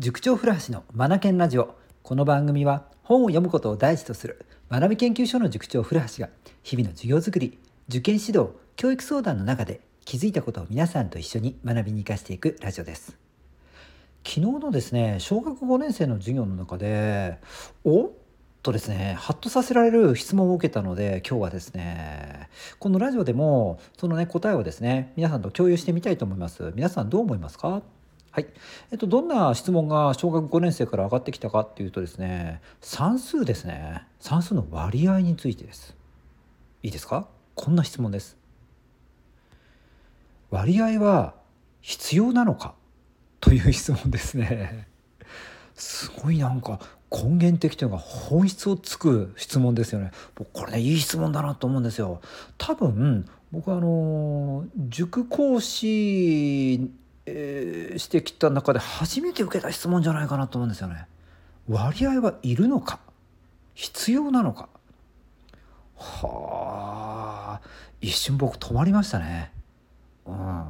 塾長古橋のマナケンラジオ。この番組は本を読むことを第一とする学び研究所の塾長古橋が日々の授業づくり受験指導教育相談の中で気づいたことを皆さんと一緒に学びに生かしていくラジオです。昨日のですね小学5年生の授業の中でおっとですねハッとさせられる質問を受けたので今日はですねこのラジオでもそのね答えをですね皆さんと共有してみたいと思います。皆さんどう思いますか？はい。えっと、どんな質問が小学5年生から上がってきたかっていうとですね、算数ですね。算数の割合についてです。いいですか？こんな質問です。割合は必要なのかという質問ですね。すごいなんか根源的というか本質をつく質問ですよね。これねいい質問だなと思うんですよ。多分僕はあの塾講師えー、してきた中で初めて受けた質問じゃないかなと思うんですよね。割合はいるのか？必要なのか？はあ一瞬僕止まりましたね。うん、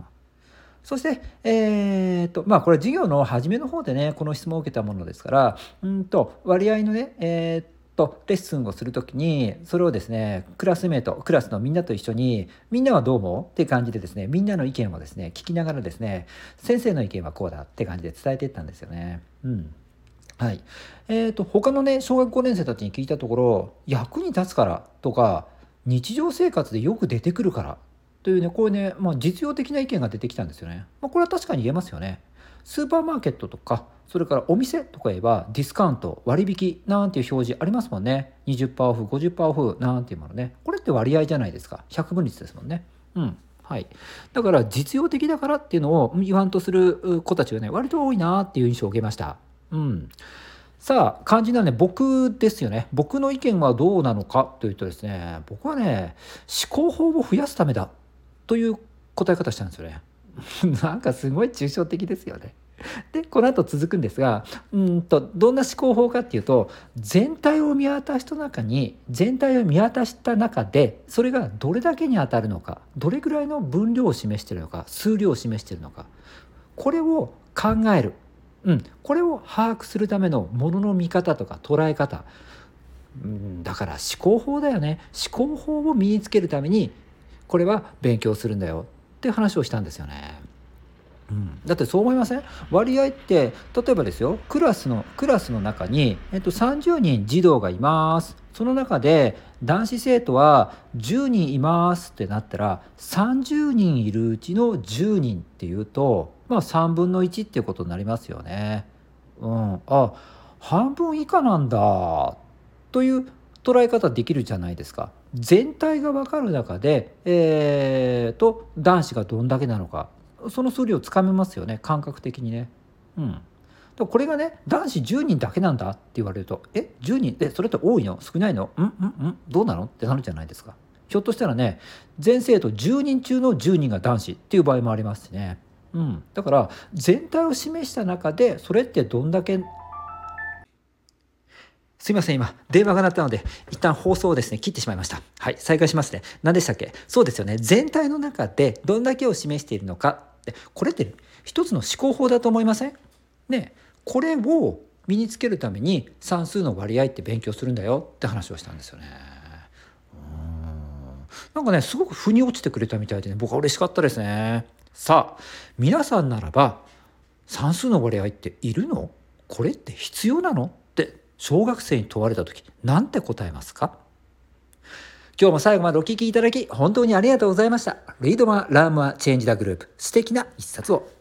そしてえー、っとまあこれ授業の初めの方でねこの質問を受けたものですからうんと割合のねえー、っとレッスンをする時にそれをですねクラスメートクラスのみんなと一緒にみんなはどう思うって感じでですねみんなの意見をですね聞きながらですね先生の意見はこうだって感じで伝えていったんですよね。うんはい。えっ、ー、と、他のね、小学5年生たちに聞いたところ、役に立つからとか、日常生活でよく出てくるからというね、こういうね、まあ、実用的な意見が出てきたんですよね。まあ、これは確かに言えますよね。スーパーマーケットとかそれからお店とか言えばディスカウント割引なんていう表示ありますもんね。20%オフ50%オフなんていうものね。これって割合じゃないですか。100分率ですもんね。うんはい、だから実用的だからっていうのを言わんとする子たちがね割と多いなっていう印象を受けました。うん、さあ肝心なね僕ですよね。僕の意見はどうなのかというとですね僕はね思考法を増やすためだという答え方したんですよね。なんかすごい抽象的ですよね。でこの後続くんですがうんとどんな思考法かっていうと全体を見渡した中に全体を見渡した中でそれがどれだけに当たるのかどれぐらいの分量を示してるのか数量を示してるのかこれを考える、うん、これを把握するためのものの見方とか捉え方、うん、だから思考法だよね。思考法を身につけるためにこれは勉強するんだよって話をしたんですよね。うん、だってそう思いません？割合って例えばですよクラスのクラスの中に、えっと、30人児童がいます。その中で男子生徒は10人いますってなったら30人いるうちの10人っていうとまあ3分の1っていうことになりますよね。うん、あ半分以下なんだという捉え方できるじゃないですか。全体が分かる中で、えーと、男子がどんだけなのか。その数量つかめますよね感覚的にね。うんこれがね男子10人だけなんだって言われると「え10人？えそれって多いの？少ないの？うんうんうんどうなの?」ってなるじゃないですか。ひょっとしたらね全生徒10人中の10人が男子っていう場合もありますしね。うん、だから全体を示した中でそれってどんだけすいません、今、電話が鳴ったので、一旦放送をですね、切ってしまいました。はい、再開しますね。何でしたっけ？そうですよね。全体の中でどんだけを示しているのか。これって一つの思考法だと思いません？ね、これを身につけるために算数の割合って勉強するんだよって話をしたんですよね。うん。なんかね、すごく腑に落ちてくれたみたいでね、僕は嬉しかったですね。さあ、皆さんならば、算数の割合っているの？これって必要なの？って小学生に問われた時何て答えますか？今日も最後までお聴きいただき本当にありがとうございました。 Read more, learn more, change the globe 素敵な一冊を。